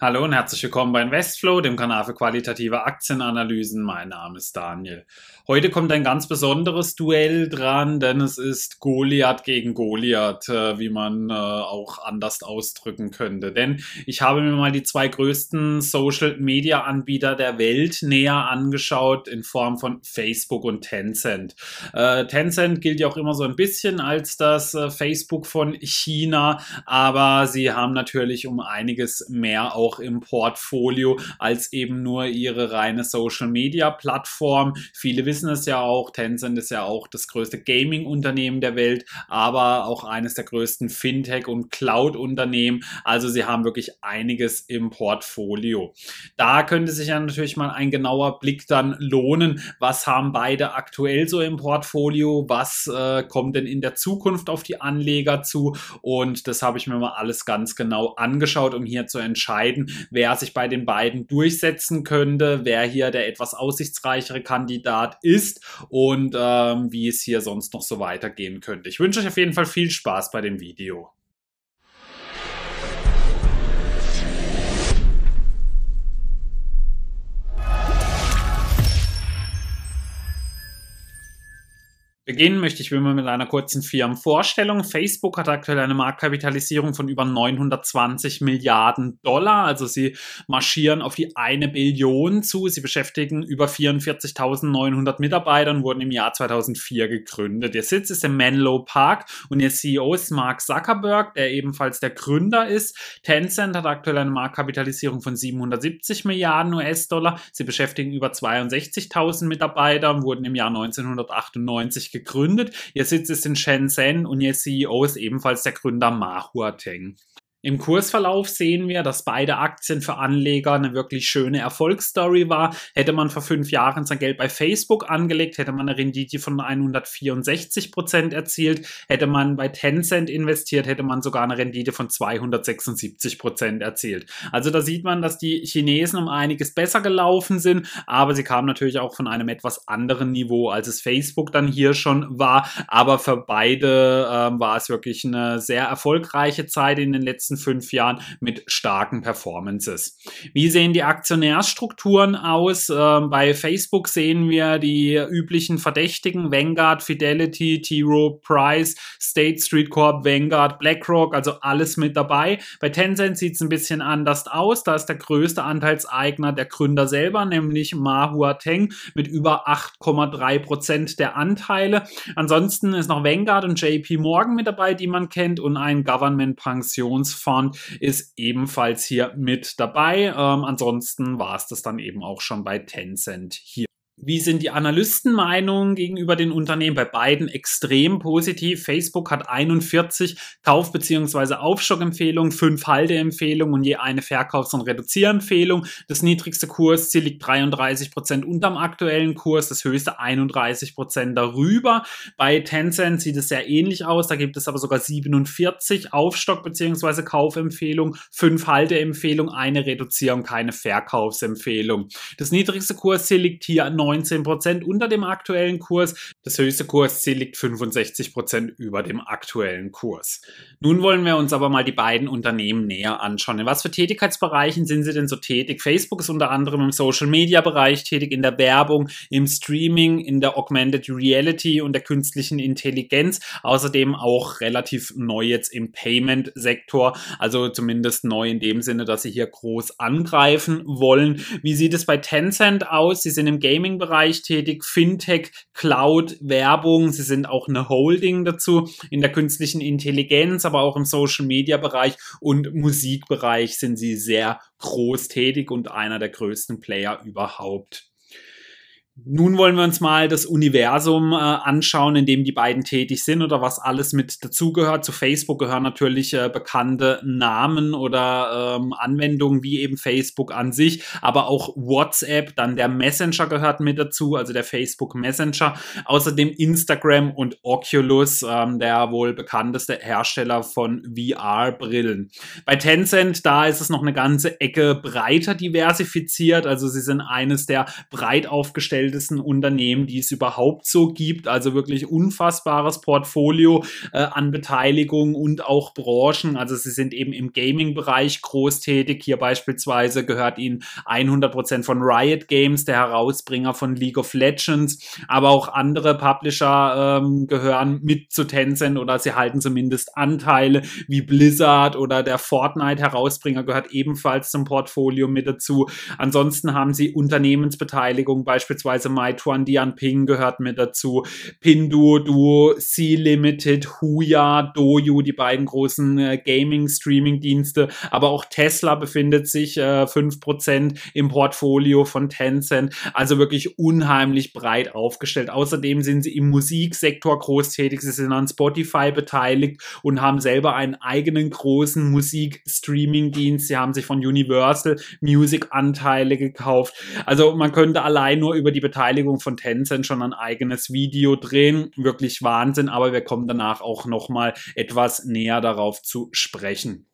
Hallo und herzlich willkommen bei Investflow, dem Kanal für qualitative Aktienanalysen. Mein Name ist Daniel. Heute kommt ein ganz besonderes Duell dran, denn es ist Goliath gegen Goliath, äh, wie man äh, auch anders ausdrücken könnte. Denn ich habe mir mal die zwei größten Social-Media-Anbieter der Welt näher angeschaut in Form von Facebook und Tencent. Äh, Tencent gilt ja auch immer so ein bisschen als das Facebook von China, aber sie haben natürlich um einiges mehr auch auch im Portfolio als eben nur ihre reine Social Media Plattform. Viele wissen es ja auch, Tencent ist ja auch das größte Gaming Unternehmen der Welt, aber auch eines der größten Fintech und Cloud Unternehmen. Also sie haben wirklich einiges im Portfolio. Da könnte sich ja natürlich mal ein genauer Blick dann lohnen. Was haben beide aktuell so im Portfolio? Was äh, kommt denn in der Zukunft auf die Anleger zu? Und das habe ich mir mal alles ganz genau angeschaut, um hier zu entscheiden, entscheiden, wer sich bei den beiden durchsetzen könnte, wer hier der etwas aussichtsreichere Kandidat ist und ähm, wie es hier sonst noch so weitergehen könnte. Ich wünsche euch auf jeden Fall viel Spaß bei dem Video. Beginnen möchte ich immer mit einer kurzen Firmenvorstellung. Facebook hat aktuell eine Marktkapitalisierung von über 920 Milliarden Dollar. Also sie marschieren auf die eine Billion zu. Sie beschäftigen über 44.900 Mitarbeiter und wurden im Jahr 2004 gegründet. Ihr Sitz ist im Menlo Park und ihr CEO ist Mark Zuckerberg, der ebenfalls der Gründer ist. Tencent hat aktuell eine Marktkapitalisierung von 770 Milliarden US-Dollar. Sie beschäftigen über 62.000 Mitarbeiter und wurden im Jahr 1998 gegründet gegründet. Ihr Sitz ist in Shenzhen und ihr CEO ist ebenfalls der Gründer Ma Huateng. Im Kursverlauf sehen wir, dass beide Aktien für Anleger eine wirklich schöne Erfolgsstory war. Hätte man vor fünf Jahren sein Geld bei Facebook angelegt, hätte man eine Rendite von 164 Prozent erzielt. Hätte man bei Tencent investiert, hätte man sogar eine Rendite von 276 Prozent erzielt. Also da sieht man, dass die Chinesen um einiges besser gelaufen sind, aber sie kamen natürlich auch von einem etwas anderen Niveau, als es Facebook dann hier schon war. Aber für beide ähm, war es wirklich eine sehr erfolgreiche Zeit in den letzten letzten fünf Jahren mit starken Performances. Wie sehen die Aktionärsstrukturen aus? Ähm, bei Facebook sehen wir die üblichen Verdächtigen, Vanguard, Fidelity, T. Rowe Price, State Street Corp, Vanguard, BlackRock, also alles mit dabei. Bei Tencent sieht es ein bisschen anders aus. Da ist der größte Anteilseigner der Gründer selber, nämlich Ma Huateng mit über 8,3 Prozent der Anteile. Ansonsten ist noch Vanguard und JP Morgan mit dabei, die man kennt, und ein Government Pensions Fund ist ebenfalls hier mit dabei. Ähm, ansonsten war es das dann eben auch schon bei Tencent hier. Wie sind die Analystenmeinungen gegenüber den Unternehmen? Bei beiden extrem positiv. Facebook hat 41 Kauf- bzw. Aufstockempfehlungen, 5 Halteempfehlungen und je eine Verkaufs- und Reduzierempfehlung. Das niedrigste Kursziel liegt 33 Prozent unterm aktuellen Kurs, das höchste 31 Prozent darüber. Bei Tencent sieht es sehr ähnlich aus. Da gibt es aber sogar 47 Aufstock- bzw. Kaufempfehlungen, 5 Halteempfehlungen, eine Reduzierung, keine Verkaufsempfehlung. Das niedrigste Kursziel liegt hier an 19% unter dem aktuellen Kurs. Das höchste Kursziel liegt 65% über dem aktuellen Kurs. Nun wollen wir uns aber mal die beiden Unternehmen näher anschauen. In was für Tätigkeitsbereichen sind sie denn so tätig? Facebook ist unter anderem im Social Media Bereich tätig, in der Werbung, im Streaming, in der Augmented Reality und der künstlichen Intelligenz. Außerdem auch relativ neu jetzt im Payment Sektor, also zumindest neu in dem Sinne, dass sie hier groß angreifen wollen. Wie sieht es bei Tencent aus? Sie sind im Gaming Bereich tätig, Fintech, Cloud, Werbung. Sie sind auch eine Holding dazu in der künstlichen Intelligenz, aber auch im Social Media Bereich und Musikbereich sind sie sehr groß tätig und einer der größten Player überhaupt. Nun wollen wir uns mal das Universum äh, anschauen, in dem die beiden tätig sind oder was alles mit dazugehört. Zu Facebook gehören natürlich äh, bekannte Namen oder ähm, Anwendungen wie eben Facebook an sich, aber auch WhatsApp, dann der Messenger gehört mit dazu, also der Facebook Messenger. Außerdem Instagram und Oculus, ähm, der wohl bekannteste Hersteller von VR-Brillen. Bei Tencent, da ist es noch eine ganze Ecke breiter diversifiziert, also sie sind eines der breit aufgestellten bestbewertetsten Unternehmen, die es überhaupt so gibt. Also wirklich unfassbares Portfolio äh, an Beteiligung und auch Branchen. Also sie sind eben im Gaming-Bereich groß tätig. Hier beispielsweise gehört ihnen 100% von Riot Games, der Herausbringer von League of Legends, aber auch andere Publisher ähm, gehören mit zu Tencent oder sie halten zumindest Anteile wie Blizzard oder der Fortnite-Herausbringer gehört ebenfalls zum Portfolio mit dazu. Ansonsten haben sie Unternehmensbeteiligung, beispielsweise Meituan Dianping gehört mit dazu, Pinduoduo, C-Limited, Huya, Doju, die beiden großen äh, Gaming-Streaming-Dienste, aber auch Tesla befindet sich äh, 5% im Portfolio von Tencent, also wirklich unheimlich breit aufgestellt. Außerdem sind sie im Musiksektor groß tätig, sie sind an Spotify beteiligt und haben selber einen eigenen großen Musik-Streaming-Dienst. Sie haben sich von Universal Music Anteile gekauft. Also man könnte allein nur über die Beteiligung von Tencent schon ein eigenes Video drehen. Wirklich Wahnsinn, aber wir kommen danach auch nochmal etwas näher darauf zu sprechen.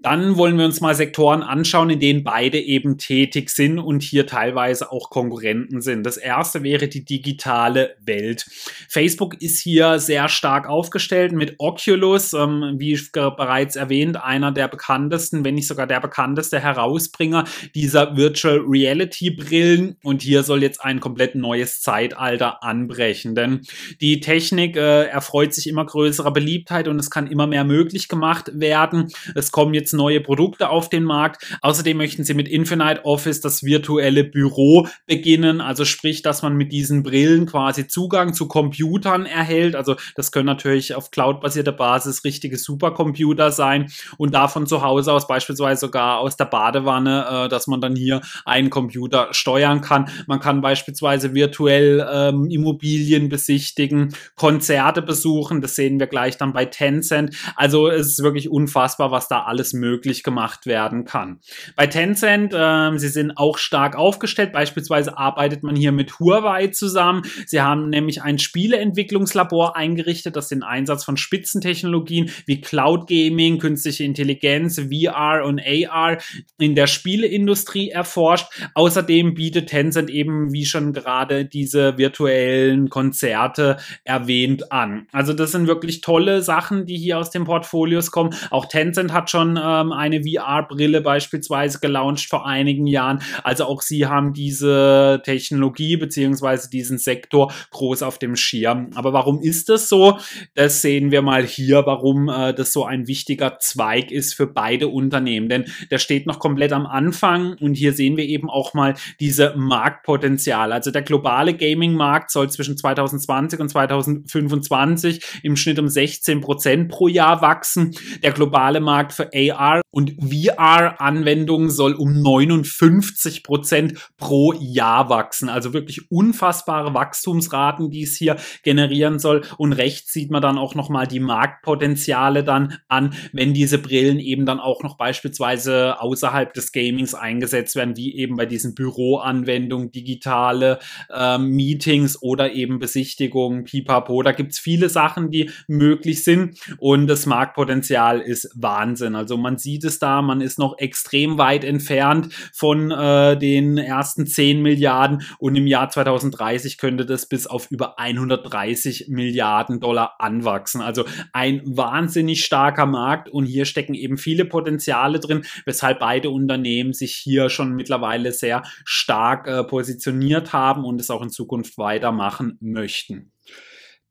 Dann wollen wir uns mal Sektoren anschauen, in denen beide eben tätig sind und hier teilweise auch Konkurrenten sind. Das erste wäre die digitale Welt. Facebook ist hier sehr stark aufgestellt mit Oculus, ähm, wie bereits erwähnt, einer der bekanntesten, wenn nicht sogar der bekannteste Herausbringer dieser Virtual Reality Brillen. Und hier soll jetzt ein komplett neues Zeitalter anbrechen, denn die Technik äh, erfreut sich immer größerer Beliebtheit und es kann immer mehr möglich gemacht werden. Es kommen jetzt jetzt neue Produkte auf den Markt. Außerdem möchten sie mit Infinite Office das virtuelle Büro beginnen, also sprich, dass man mit diesen Brillen quasi Zugang zu Computern erhält. Also das können natürlich auf cloud-basierter Basis richtige Supercomputer sein und davon zu Hause aus beispielsweise sogar aus der Badewanne, äh, dass man dann hier einen Computer steuern kann. Man kann beispielsweise virtuell ähm, Immobilien besichtigen, Konzerte besuchen. Das sehen wir gleich dann bei Tencent. Also es ist wirklich unfassbar, was da alles möglich gemacht werden kann. Bei Tencent, äh, sie sind auch stark aufgestellt. Beispielsweise arbeitet man hier mit Huawei zusammen. Sie haben nämlich ein Spieleentwicklungslabor eingerichtet, das den Einsatz von Spitzentechnologien wie Cloud Gaming, künstliche Intelligenz, VR und AR in der Spieleindustrie erforscht. Außerdem bietet Tencent eben, wie schon gerade, diese virtuellen Konzerte erwähnt an. Also das sind wirklich tolle Sachen, die hier aus den Portfolios kommen. Auch Tencent hat schon ähm, eine VR-Brille beispielsweise gelauncht vor einigen Jahren. Also auch sie haben diese Technologie beziehungsweise diesen Sektor groß auf dem Schirm. Aber warum ist das so? Das sehen wir mal hier, warum äh, das so ein wichtiger Zweig ist für beide Unternehmen. Denn der steht noch komplett am Anfang und hier sehen wir eben auch mal diese Marktpotenzial. Also der globale Gaming-Markt soll zwischen 2020 und 2025 im Schnitt um 16 Prozent pro Jahr wachsen. Der globale Markt für AR und VR-Anwendungen soll um 59 Prozent pro Jahr wachsen. Also wirklich unfassbare Wachstumsraten, die es hier generieren soll. Und rechts sieht man dann auch nochmal die Marktpotenziale dann an, wenn diese Brillen eben dann auch noch beispielsweise außerhalb des Gamings eingesetzt werden, wie eben bei diesen Büroanwendungen, digitale äh, Meetings oder eben Besichtigungen, pipapo. Da gibt's viele Sachen, die möglich sind und das Marktpotenzial ist Wahnsinn. Also man sieht es da, man ist noch extrem weit entfernt von äh, den ersten 10 Milliarden und im Jahr 2030 könnte das bis auf über 130 Milliarden Dollar anwachsen. Also ein wahnsinnig starker Markt und hier stecken eben viele Potenziale drin, weshalb beide Unternehmen sich hier schon mittlerweile sehr stark äh, positioniert haben und es auch in Zukunft weitermachen möchten.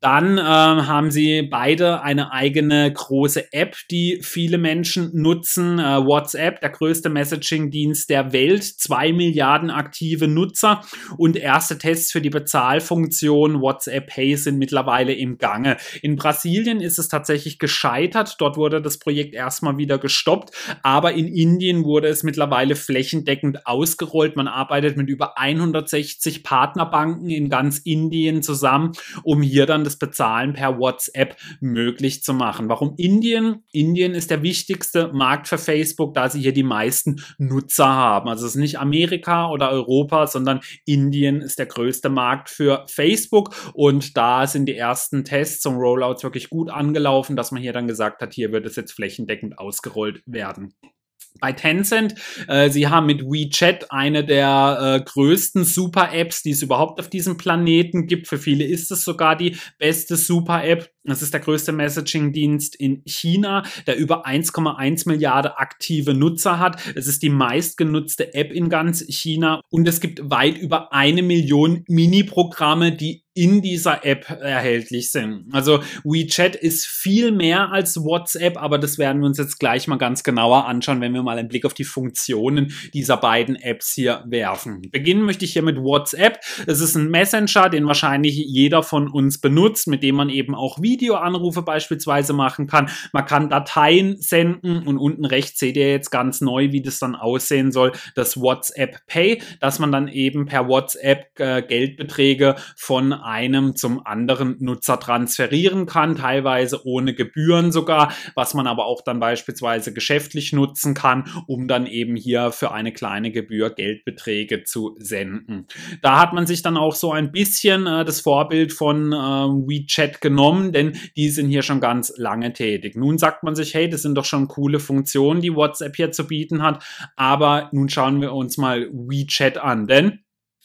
Dann äh, haben sie beide eine eigene große App, die viele Menschen nutzen. Äh, WhatsApp, der größte Messaging-Dienst der Welt, zwei Milliarden aktive Nutzer und erste Tests für die Bezahlfunktion WhatsApp Pay sind mittlerweile im Gange. In Brasilien ist es tatsächlich gescheitert. Dort wurde das Projekt erstmal wieder gestoppt, aber in Indien wurde es mittlerweile flächendeckend ausgerollt. Man arbeitet mit über 160 Partnerbanken in ganz Indien zusammen, um hier dann das Bezahlen per WhatsApp möglich zu machen. Warum Indien? Indien ist der wichtigste Markt für Facebook, da sie hier die meisten Nutzer haben. Also es ist nicht Amerika oder Europa, sondern Indien ist der größte Markt für Facebook und da sind die ersten Tests zum Rollout wirklich gut angelaufen, dass man hier dann gesagt hat, hier wird es jetzt flächendeckend ausgerollt werden. Bei Tencent. Äh, sie haben mit WeChat eine der äh, größten Super-Apps, die es überhaupt auf diesem Planeten gibt. Für viele ist es sogar die beste Super-App. Das ist der größte Messaging-Dienst in China, der über 1,1 Milliarden aktive Nutzer hat. Es ist die meistgenutzte App in ganz China und es gibt weit über eine Million Mini-Programme, die in dieser App erhältlich sind. Also WeChat ist viel mehr als WhatsApp, aber das werden wir uns jetzt gleich mal ganz genauer anschauen, wenn wir mal einen Blick auf die Funktionen dieser beiden Apps hier werfen. Beginnen möchte ich hier mit WhatsApp. Es ist ein Messenger, den wahrscheinlich jeder von uns benutzt, mit dem man eben auch Videoanrufe beispielsweise machen kann. Man kann Dateien senden und unten rechts seht ihr jetzt ganz neu, wie das dann aussehen soll, das WhatsApp Pay, dass man dann eben per WhatsApp äh, Geldbeträge von einem zum anderen Nutzer transferieren kann, teilweise ohne Gebühren sogar, was man aber auch dann beispielsweise geschäftlich nutzen kann, um dann eben hier für eine kleine Gebühr Geldbeträge zu senden. Da hat man sich dann auch so ein bisschen äh, das Vorbild von äh, WeChat genommen, denn die sind hier schon ganz lange tätig. Nun sagt man sich, hey, das sind doch schon coole Funktionen, die WhatsApp hier zu bieten hat, aber nun schauen wir uns mal WeChat an, denn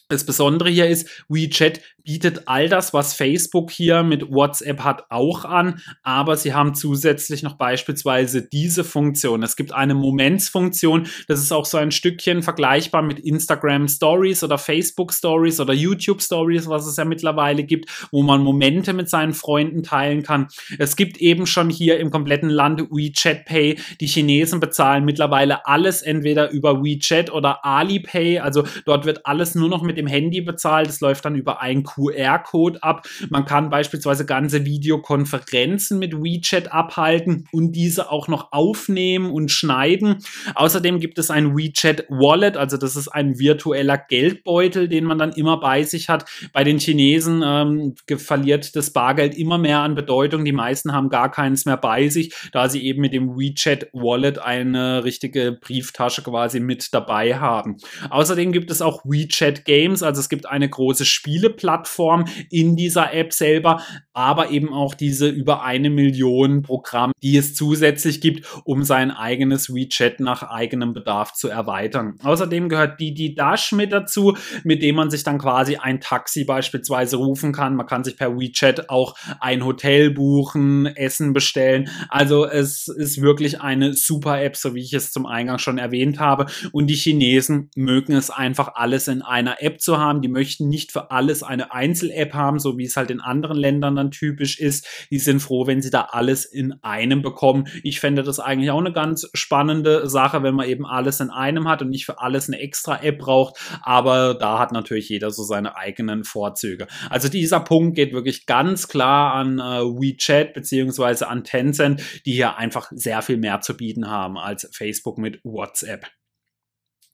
das Besondere hier ist, WeChat bietet all das, was Facebook hier mit WhatsApp hat, auch an, aber sie haben zusätzlich noch beispielsweise diese Funktion. Es gibt eine Momentsfunktion, das ist auch so ein Stückchen vergleichbar mit Instagram Stories oder Facebook Stories oder YouTube Stories, was es ja mittlerweile gibt, wo man Momente mit seinen Freunden teilen kann. Es gibt eben schon hier im kompletten Land WeChat Pay. Die Chinesen bezahlen mittlerweile alles entweder über WeChat oder Alipay, also dort wird alles nur noch mit dem Handy bezahlt. Es läuft dann über ein QR-Code ab. Man kann beispielsweise ganze Videokonferenzen mit WeChat abhalten und diese auch noch aufnehmen und schneiden. Außerdem gibt es ein WeChat Wallet, also das ist ein virtueller Geldbeutel, den man dann immer bei sich hat. Bei den Chinesen ähm, verliert das Bargeld immer mehr an Bedeutung. Die meisten haben gar keins mehr bei sich, da sie eben mit dem WeChat Wallet eine richtige Brieftasche quasi mit dabei haben. Außerdem gibt es auch WeChat Games, also es gibt eine große Spieleplattform Plattform in dieser App selber, aber eben auch diese über eine Million Programme, die es zusätzlich gibt, um sein eigenes WeChat nach eigenem Bedarf zu erweitern. Außerdem gehört Didi Dash mit dazu, mit dem man sich dann quasi ein Taxi beispielsweise rufen kann. Man kann sich per WeChat auch ein Hotel buchen, Essen bestellen. Also es ist wirklich eine super App, so wie ich es zum Eingang schon erwähnt habe. Und die Chinesen mögen es einfach alles in einer App zu haben. Die möchten nicht für alles eine Einzel-App haben, so wie es halt in anderen Ländern dann typisch ist. Die sind froh, wenn sie da alles in einem bekommen. Ich fände das eigentlich auch eine ganz spannende Sache, wenn man eben alles in einem hat und nicht für alles eine extra App braucht. Aber da hat natürlich jeder so seine eigenen Vorzüge. Also dieser Punkt geht wirklich ganz klar an äh, WeChat beziehungsweise an Tencent, die hier einfach sehr viel mehr zu bieten haben als Facebook mit WhatsApp.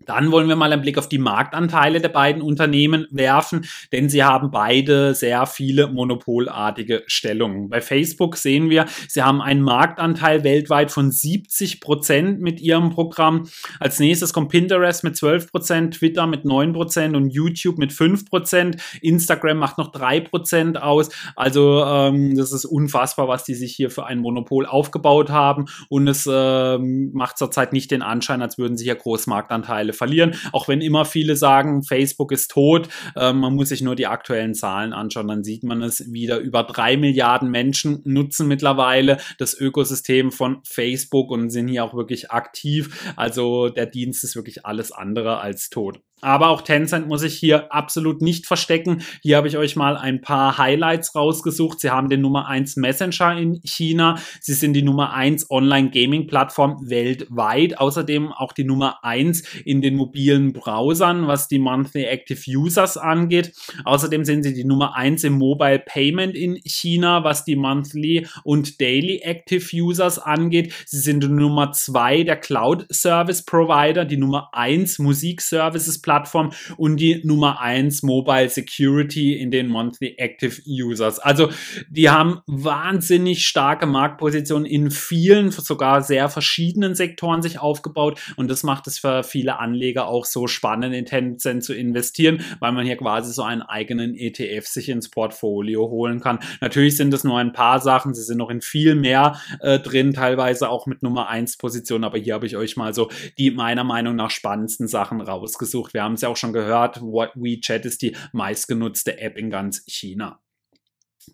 Dann wollen wir mal einen Blick auf die Marktanteile der beiden Unternehmen werfen, denn sie haben beide sehr viele monopolartige Stellungen. Bei Facebook sehen wir, sie haben einen Marktanteil weltweit von 70 Prozent mit ihrem Programm. Als nächstes kommt Pinterest mit 12 Prozent, Twitter mit 9 Prozent und YouTube mit 5 Prozent. Instagram macht noch 3 Prozent aus. Also ähm, das ist unfassbar, was die sich hier für ein Monopol aufgebaut haben und es ähm, macht zurzeit nicht den Anschein, als würden sie hier Großmarktanteile Marktanteile verlieren. Auch wenn immer viele sagen, Facebook ist tot, äh, man muss sich nur die aktuellen Zahlen anschauen, dann sieht man es wieder. Über drei Milliarden Menschen nutzen mittlerweile das Ökosystem von Facebook und sind hier auch wirklich aktiv. Also der Dienst ist wirklich alles andere als tot. Aber auch Tencent muss ich hier absolut nicht verstecken. Hier habe ich euch mal ein paar Highlights rausgesucht. Sie haben den Nummer 1 Messenger in China. Sie sind die Nummer 1 Online-Gaming-Plattform weltweit. Außerdem auch die Nummer 1 in den mobilen Browsern, was die Monthly Active Users angeht. Außerdem sind sie die Nummer 1 im Mobile Payment in China, was die Monthly und Daily Active Users angeht. Sie sind die Nummer 2 der Cloud Service Provider, die Nummer 1 Musik Services Plattform Plattform und die Nummer eins Mobile Security in den Monthly Active Users. Also die haben wahnsinnig starke Marktpositionen in vielen, sogar sehr verschiedenen Sektoren sich aufgebaut und das macht es für viele Anleger auch so spannend, in Tencent zu investieren, weil man hier quasi so einen eigenen ETF sich ins Portfolio holen kann. Natürlich sind es nur ein paar Sachen, sie sind noch in viel mehr äh, drin, teilweise auch mit Nummer 1 Position, aber hier habe ich euch mal so die meiner Meinung nach spannendsten Sachen rausgesucht. Wir haben es ja auch schon gehört, WeChat ist die meistgenutzte App in ganz China.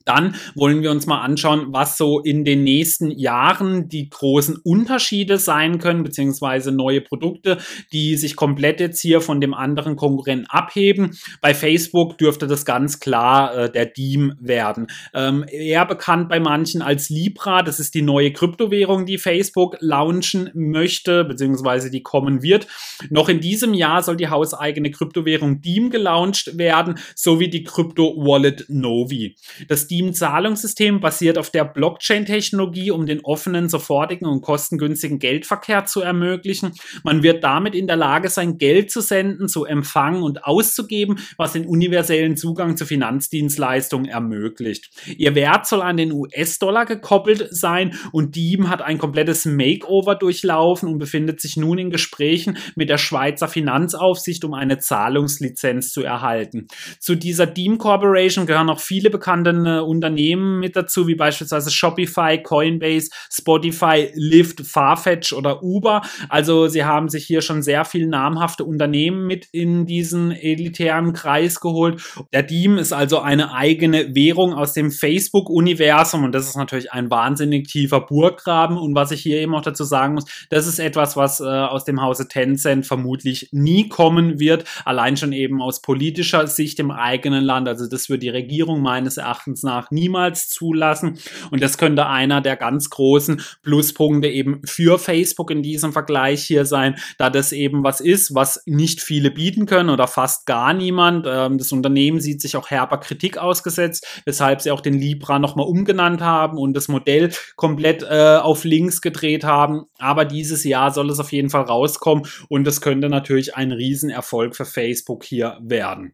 Dann wollen wir uns mal anschauen, was so in den nächsten Jahren die großen Unterschiede sein können, beziehungsweise neue Produkte, die sich komplett jetzt hier von dem anderen Konkurrenten abheben. Bei Facebook dürfte das ganz klar äh, der Deem werden. Ähm, eher bekannt bei manchen als Libra, das ist die neue Kryptowährung, die Facebook launchen möchte, beziehungsweise die kommen wird. Noch in diesem Jahr soll die hauseigene Kryptowährung Deem gelauncht werden, sowie die Krypto-Wallet Novi. Das Steam-Zahlungssystem basiert auf der Blockchain-Technologie, um den offenen, sofortigen und kostengünstigen Geldverkehr zu ermöglichen. Man wird damit in der Lage sein, Geld zu senden, zu empfangen und auszugeben, was den universellen Zugang zu Finanzdienstleistungen ermöglicht. Ihr Wert soll an den US-Dollar gekoppelt sein und Diem hat ein komplettes Makeover durchlaufen und befindet sich nun in Gesprächen mit der Schweizer Finanzaufsicht, um eine Zahlungslizenz zu erhalten. Zu dieser Diem Corporation gehören noch viele bekannte Unternehmen mit dazu, wie beispielsweise Shopify, Coinbase, Spotify, Lyft, Farfetch oder Uber. Also sie haben sich hier schon sehr viele namhafte Unternehmen mit in diesen elitären Kreis geholt. Der Diem ist also eine eigene Währung aus dem Facebook-Universum und das ist natürlich ein wahnsinnig tiefer Burggraben. Und was ich hier eben auch dazu sagen muss, das ist etwas, was äh, aus dem Hause Tencent vermutlich nie kommen wird, allein schon eben aus politischer Sicht im eigenen Land. Also das wird die Regierung meines Erachtens nach niemals zulassen. Und das könnte einer der ganz großen Pluspunkte eben für Facebook in diesem Vergleich hier sein, da das eben was ist, was nicht viele bieten können oder fast gar niemand. Ähm, das Unternehmen sieht sich auch herber Kritik ausgesetzt, weshalb sie auch den Libra nochmal umgenannt haben und das Modell komplett äh, auf links gedreht haben. Aber dieses Jahr soll es auf jeden Fall rauskommen und das könnte natürlich ein Riesenerfolg für Facebook hier werden.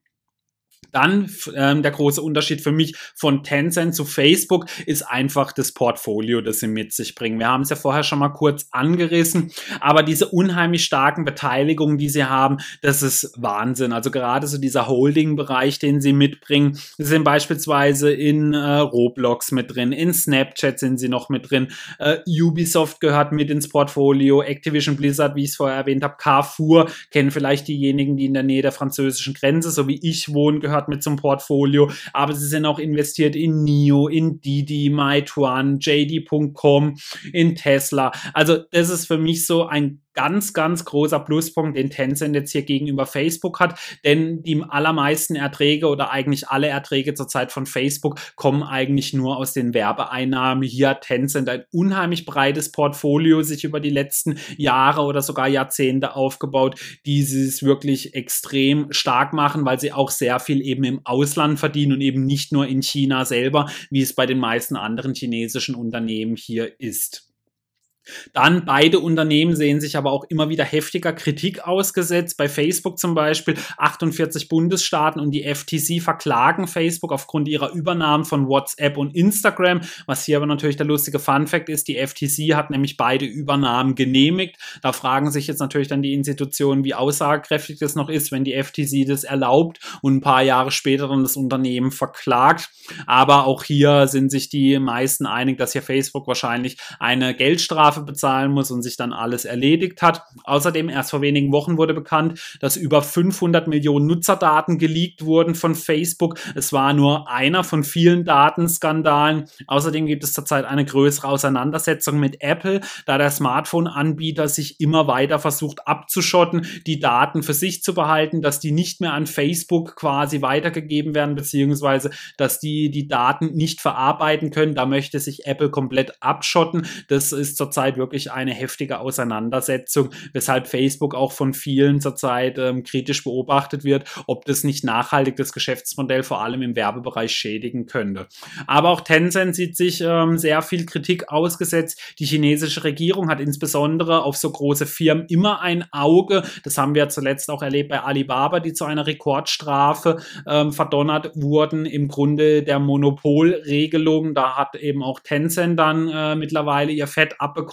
Dann ähm, der große Unterschied für mich von Tencent zu Facebook ist einfach das Portfolio, das sie mit sich bringen. Wir haben es ja vorher schon mal kurz angerissen, aber diese unheimlich starken Beteiligungen, die sie haben, das ist Wahnsinn. Also gerade so dieser Holding-Bereich, den sie mitbringen, sind beispielsweise in äh, Roblox mit drin, in Snapchat sind sie noch mit drin, äh, Ubisoft gehört mit ins Portfolio, Activision Blizzard, wie ich es vorher erwähnt habe, Carrefour, kennen vielleicht diejenigen, die in der Nähe der französischen Grenze, so wie ich wohnen, gehört mit zum Portfolio, aber sie sind auch investiert in NIO, in Didi, Meituan, JD.com, in Tesla. Also das ist für mich so ein ganz, ganz großer Pluspunkt, den Tencent jetzt hier gegenüber Facebook hat, denn die allermeisten Erträge oder eigentlich alle Erträge zurzeit von Facebook kommen eigentlich nur aus den Werbeeinnahmen. Hier hat Tencent ein unheimlich breites Portfolio sich über die letzten Jahre oder sogar Jahrzehnte aufgebaut, die es wirklich extrem stark machen, weil sie auch sehr viel eben im Ausland verdienen und eben nicht nur in China selber, wie es bei den meisten anderen chinesischen Unternehmen hier ist. Dann beide Unternehmen sehen sich aber auch immer wieder heftiger Kritik ausgesetzt. Bei Facebook zum Beispiel 48 Bundesstaaten und die FTC verklagen Facebook aufgrund ihrer Übernahmen von WhatsApp und Instagram. Was hier aber natürlich der lustige Fun Fact ist, die FTC hat nämlich beide Übernahmen genehmigt. Da fragen sich jetzt natürlich dann die Institutionen, wie aussagekräftig das noch ist, wenn die FTC das erlaubt und ein paar Jahre später dann das Unternehmen verklagt. Aber auch hier sind sich die meisten einig, dass hier Facebook wahrscheinlich eine Geldstrafe Strafe bezahlen muss und sich dann alles erledigt hat. Außerdem, erst vor wenigen Wochen wurde bekannt, dass über 500 Millionen Nutzerdaten geleakt wurden von Facebook. Es war nur einer von vielen Datenskandalen. Außerdem gibt es zurzeit eine größere Auseinandersetzung mit Apple, da der Smartphone-Anbieter sich immer weiter versucht abzuschotten, die Daten für sich zu behalten, dass die nicht mehr an Facebook quasi weitergegeben werden, beziehungsweise dass die die Daten nicht verarbeiten können. Da möchte sich Apple komplett abschotten. Das ist zurzeit zurzeit wirklich eine heftige Auseinandersetzung, weshalb Facebook auch von vielen zurzeit ähm, kritisch beobachtet wird, ob das nicht nachhaltig das Geschäftsmodell vor allem im Werbebereich schädigen könnte. Aber auch Tencent sieht sich ähm, sehr viel Kritik ausgesetzt. Die chinesische Regierung hat insbesondere auf so große Firmen immer ein Auge. Das haben wir zuletzt auch erlebt bei Alibaba, die zu einer Rekordstrafe ähm, verdonnert wurden im Grunde der Monopolregelung. Da hat eben auch Tencent dann äh, mittlerweile ihr Fett abbekommen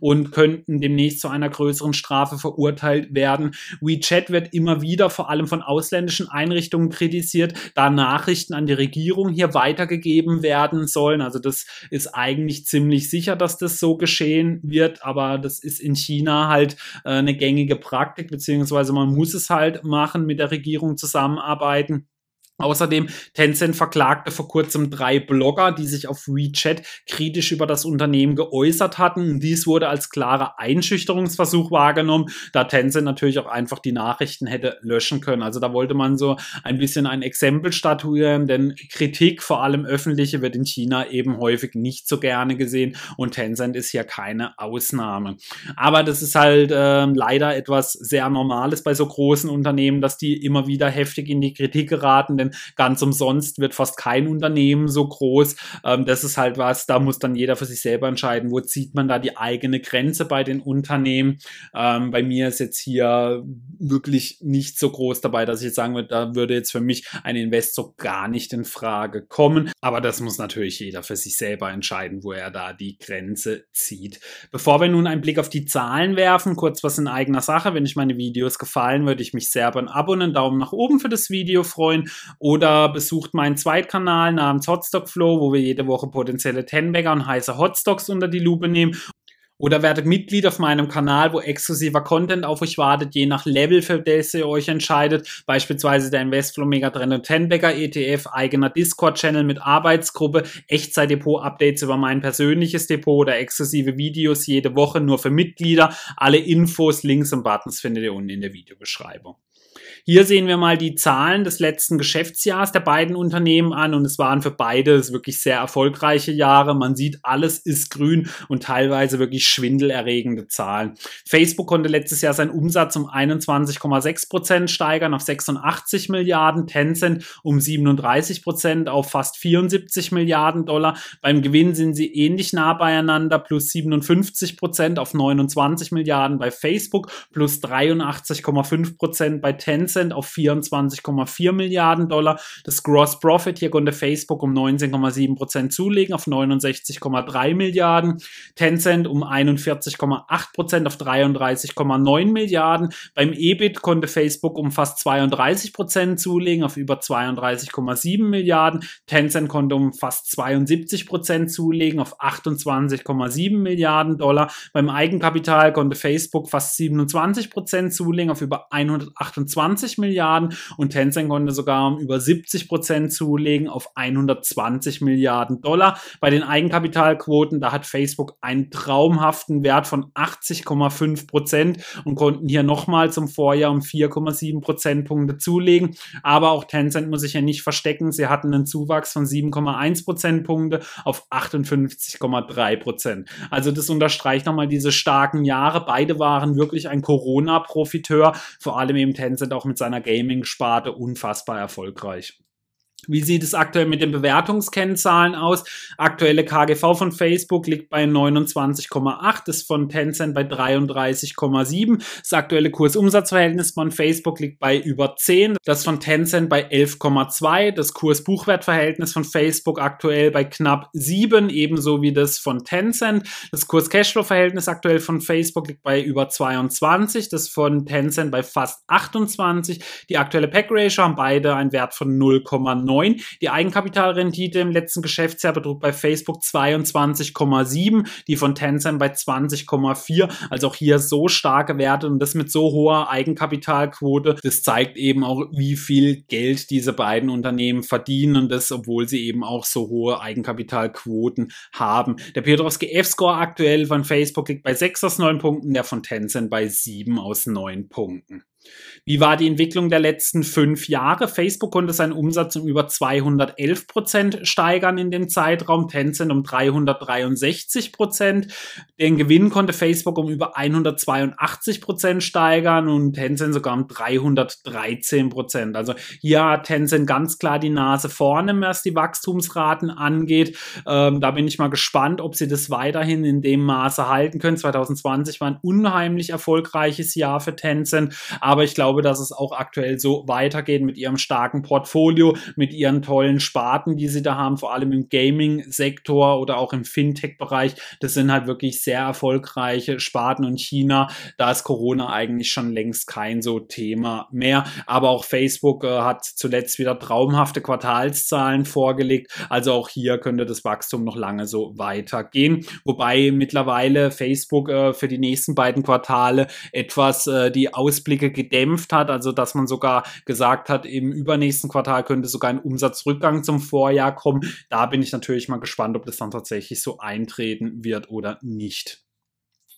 und könnten demnächst zu einer größeren Strafe verurteilt werden. WeChat wird immer wieder vor allem von ausländischen Einrichtungen kritisiert, da Nachrichten an die Regierung hier weitergegeben werden sollen. Also das ist eigentlich ziemlich sicher, dass das so geschehen wird, aber das ist in China halt äh, eine gängige Praktik, beziehungsweise man muss es halt machen, mit der Regierung zusammenarbeiten. Außerdem, Tencent verklagte vor kurzem drei Blogger, die sich auf WeChat kritisch über das Unternehmen geäußert hatten. Dies wurde als klarer Einschüchterungsversuch wahrgenommen, da Tencent natürlich auch einfach die Nachrichten hätte löschen können. Also da wollte man so ein bisschen ein Exempel statuieren, denn Kritik, vor allem öffentliche, wird in China eben häufig nicht so gerne gesehen und Tencent ist hier keine Ausnahme. Aber das ist halt äh, leider etwas sehr Normales bei so großen Unternehmen, dass die immer wieder heftig in die Kritik geraten, denn ganz umsonst wird fast kein Unternehmen so groß. Ähm, das ist halt was, da muss dann jeder für sich selber entscheiden, wo zieht man da die eigene Grenze bei den Unternehmen. Ähm, bei mir ist jetzt hier wirklich nicht so groß dabei, dass ich jetzt sagen würde, da würde jetzt für mich ein Investor gar nicht in Frage kommen. Aber das muss natürlich jeder für sich selber entscheiden, wo er da die Grenze zieht. Bevor wir nun einen Blick auf die Zahlen werfen, kurz was in eigener Sache. Wenn euch meine Videos gefallen, würde ich mich sehr über ein Abo und einen Daumen nach oben für das Video freuen oder besucht meinen Zweitkanal namens Hotstock Flow, wo wir jede Woche potenzielle Tenbagger und heiße Hotstocks unter die Lupe nehmen. Oder werdet Mitglied auf meinem Kanal, wo exklusiver Content auf euch wartet, je nach Level, für das ihr euch entscheidet. Beispielsweise der Investflow Megatrend und Tenbagger ETF, eigener Discord-Channel mit Arbeitsgruppe, Echtzeit-Depot-Updates über mein persönliches Depot oder exklusive Videos jede Woche nur für Mitglieder. Alle Infos, Links und Buttons findet ihr unten in der Videobeschreibung. Hier sehen wir mal die Zahlen des letzten Geschäftsjahres der beiden Unternehmen an und es waren für beide wirklich sehr erfolgreiche Jahre. Man sieht, alles ist grün und teilweise wirklich schwindelerregende Zahlen. Facebook konnte letztes Jahr seinen Umsatz um 21,6 Prozent steigern auf 86 Milliarden, Tencent um 37 Prozent auf fast 74 Milliarden Dollar. Beim Gewinn sind sie ähnlich nah beieinander, plus 57 Prozent auf 29 Milliarden bei Facebook, plus 83,5 Prozent bei Tencent Tencent auf 24,4 Milliarden Dollar. Das Gross Profit, hier konnte Facebook um 19,7 Prozent zulegen auf 69,3 Milliarden. Tencent um 41,8 Prozent auf 33,9 Milliarden. Beim EBIT konnte Facebook um fast 32 Prozent zulegen auf über 32,7 Milliarden. Tencent konnte um fast 72 Prozent zulegen auf 28,7 Milliarden Dollar. Beim Eigenkapital konnte Facebook fast 27 Prozent zulegen auf über 128 120 Milliarden und Tencent konnte sogar um über 70 Prozent zulegen auf 120 Milliarden Dollar. Bei den Eigenkapitalquoten, da hat Facebook einen traumhaften Wert von 80,5 Prozent und konnten hier nochmal zum Vorjahr um 4,7 Prozentpunkte zulegen. Aber auch Tencent muss sich ja nicht verstecken. Sie hatten einen Zuwachs von 7,1 Prozentpunkte auf 58,3 Prozent. Also das unterstreicht nochmal diese starken Jahre. Beide waren wirklich ein Corona-Profiteur, vor allem eben Tencent auch auch mit seiner Gaming-Sparte unfassbar erfolgreich. Wie sieht es aktuell mit den Bewertungskennzahlen aus? Aktuelle KGV von Facebook liegt bei 29,8, das von Tencent bei 33,7. Das aktuelle Kursumsatzverhältnis von Facebook liegt bei über 10, das von Tencent bei 11,2. Das Kurs-Buchwert-Verhältnis von Facebook aktuell bei knapp 7, ebenso wie das von Tencent. Das Kurs-Cashflow-Verhältnis aktuell von Facebook liegt bei über 22, das von Tencent bei fast 28. Die aktuelle Pack-Ratio haben beide einen Wert von 0,9. 9. Die Eigenkapitalrendite im letzten Geschäftsjahr betrug bei Facebook 22,7, die von Tencent bei 20,4. Also auch hier so starke Werte und das mit so hoher Eigenkapitalquote. Das zeigt eben auch, wie viel Geld diese beiden Unternehmen verdienen und das, obwohl sie eben auch so hohe Eigenkapitalquoten haben. Der Piotrowski F-Score aktuell von Facebook liegt bei 6 aus 9 Punkten, der von Tencent bei 7 aus 9 Punkten. Wie war die Entwicklung der letzten fünf Jahre? Facebook konnte seinen Umsatz um über 211 Prozent steigern in dem Zeitraum, Tencent um 363 Prozent. Den Gewinn konnte Facebook um über 182 Prozent steigern und Tencent sogar um 313 Prozent. Also hier hat Tencent ganz klar die Nase vorne, was die Wachstumsraten angeht. Ähm, da bin ich mal gespannt, ob sie das weiterhin in dem Maße halten können. 2020 war ein unheimlich erfolgreiches Jahr für Tencent, aber ich glaube, dass es auch aktuell so weitergeht mit ihrem starken Portfolio, mit ihren tollen Sparten, die sie da haben, vor allem im Gaming-Sektor oder auch im Fintech-Bereich. Das sind halt wirklich sehr erfolgreiche Sparten und China, da ist Corona eigentlich schon längst kein so Thema mehr. Aber auch Facebook äh, hat zuletzt wieder traumhafte Quartalszahlen vorgelegt. Also auch hier könnte das Wachstum noch lange so weitergehen. Wobei mittlerweile Facebook äh, für die nächsten beiden Quartale etwas äh, die Ausblicke gedämpft hat. Also dass man sogar gesagt hat, im übernächsten Quartal könnte sogar ein Umsatzrückgang zum Vorjahr kommen. Da bin ich natürlich mal gespannt, ob das dann tatsächlich so eintreten wird oder nicht.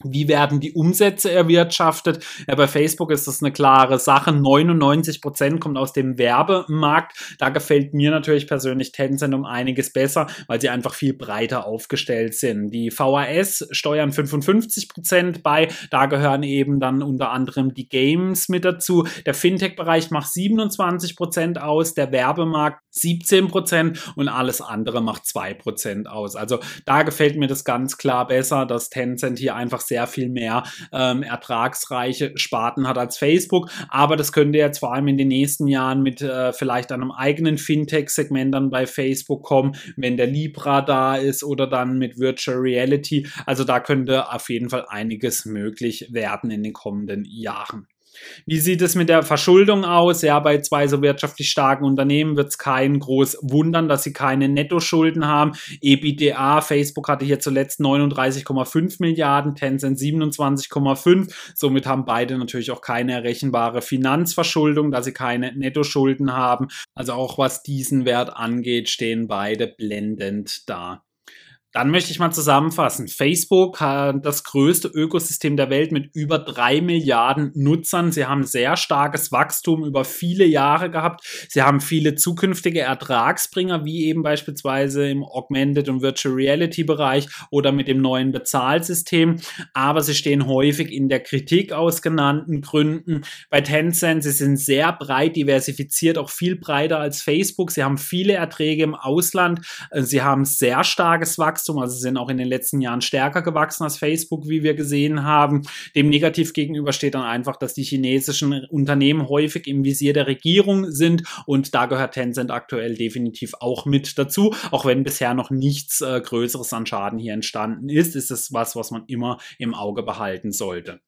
Wie werden die Umsätze erwirtschaftet? Ja, bei Facebook ist das eine klare Sache. 99 Prozent kommt aus dem Werbemarkt. Da gefällt mir natürlich persönlich Tencent um einiges besser, weil sie einfach viel breiter aufgestellt sind. Die VAS steuern 55 Prozent bei. Da gehören eben dann unter anderem die Games mit dazu. Der Fintech-Bereich macht 27 Prozent aus. Der Werbemarkt 17 Prozent und alles andere macht 2 Prozent aus. Also da gefällt mir das ganz klar besser, dass Tencent hier einfach sehr viel mehr ähm, ertragsreiche Sparten hat als Facebook. Aber das könnte jetzt vor allem in den nächsten Jahren mit äh, vielleicht einem eigenen Fintech-Segment dann bei Facebook kommen, wenn der Libra da ist oder dann mit Virtual Reality. Also da könnte auf jeden Fall einiges möglich werden in den kommenden Jahren. Wie sieht es mit der Verschuldung aus? Ja, bei zwei so wirtschaftlich starken Unternehmen wird es kein groß wundern, dass sie keine Nettoschulden haben. EBITDA, Facebook hatte hier zuletzt 39,5 Milliarden, Tencent 27,5. Somit haben beide natürlich auch keine errechenbare Finanzverschuldung, da sie keine Nettoschulden haben. Also auch was diesen Wert angeht, stehen beide blendend da. Dann möchte ich mal zusammenfassen. Facebook hat das größte Ökosystem der Welt mit über drei Milliarden Nutzern. Sie haben sehr starkes Wachstum über viele Jahre gehabt. Sie haben viele zukünftige Ertragsbringer, wie eben beispielsweise im Augmented und Virtual Reality Bereich oder mit dem neuen Bezahlsystem. Aber sie stehen häufig in der Kritik aus genannten Gründen. Bei Tencent, sie sind sehr breit diversifiziert, auch viel breiter als Facebook. Sie haben viele Erträge im Ausland. Sie haben sehr starkes Wachstum. Wachstum, also sind auch in den letzten Jahren stärker gewachsen als Facebook, wie wir gesehen haben. Dem negativ gegenüber steht dann einfach, dass die chinesischen Unternehmen häufig im Visier der Regierung sind und da gehört Tencent aktuell definitiv auch mit dazu. Auch wenn bisher noch nichts äh, Größeres an Schaden hier entstanden ist, ist es was, was man immer im Auge behalten sollte.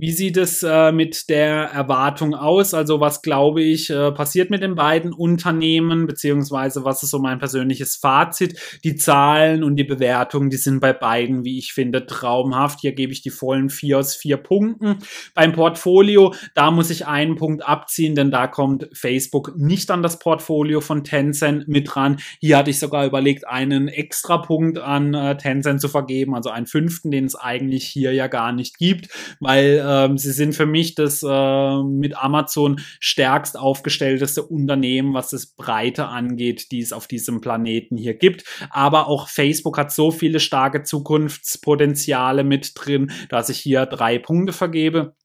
Wie sieht es äh, mit der Erwartung aus? Also was glaube ich äh, passiert mit den beiden Unternehmen, beziehungsweise was ist so mein persönliches Fazit? Die Zahlen und die Bewertungen, die sind bei beiden, wie ich finde, traumhaft. Hier gebe ich die vollen vier aus vier Punkten. Beim Portfolio, da muss ich einen Punkt abziehen, denn da kommt Facebook nicht an das Portfolio von Tencent mit dran. Hier hatte ich sogar überlegt, einen extra Punkt an äh, Tencent zu vergeben, also einen fünften, den es eigentlich hier ja gar nicht gibt, weil ähm, sie sind für mich das äh, mit Amazon stärkst aufgestellteste Unternehmen, was das Breite angeht, die es auf diesem Planeten hier gibt. Aber auch Facebook hat so viele starke Zukunftspotenziale mit drin, dass ich hier drei Punkte vergebe.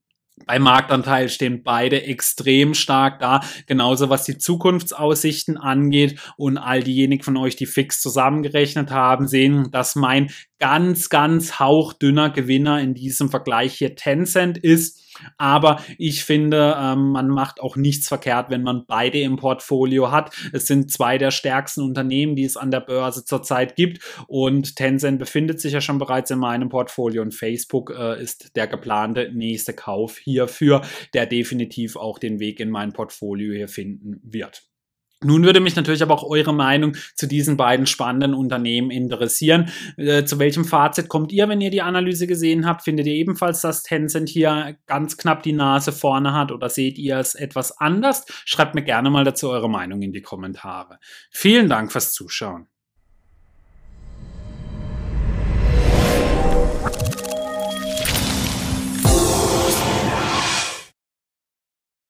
Bei Marktanteil stehen beide extrem stark da, genauso was die Zukunftsaussichten angeht. Und all diejenigen von euch, die fix zusammengerechnet haben, sehen, dass mein ganz, ganz hauchdünner Gewinner in diesem Vergleich hier Tencent ist. Aber ich finde, ähm, man macht auch nichts verkehrt, wenn man beide im Portfolio hat. Es sind zwei der stärksten Unternehmen, die es an der Börse zurzeit gibt. Und Tencent befindet sich ja schon bereits in meinem Portfolio und Facebook äh, ist der geplante nächste Kauf hierfür, der definitiv auch den Weg in mein Portfolio hier finden wird. Nun würde mich natürlich aber auch eure Meinung zu diesen beiden spannenden Unternehmen interessieren. Äh, zu welchem Fazit kommt ihr, wenn ihr die Analyse gesehen habt? Findet ihr ebenfalls, dass Tencent hier ganz knapp die Nase vorne hat oder seht ihr es etwas anders? Schreibt mir gerne mal dazu eure Meinung in die Kommentare. Vielen Dank fürs Zuschauen.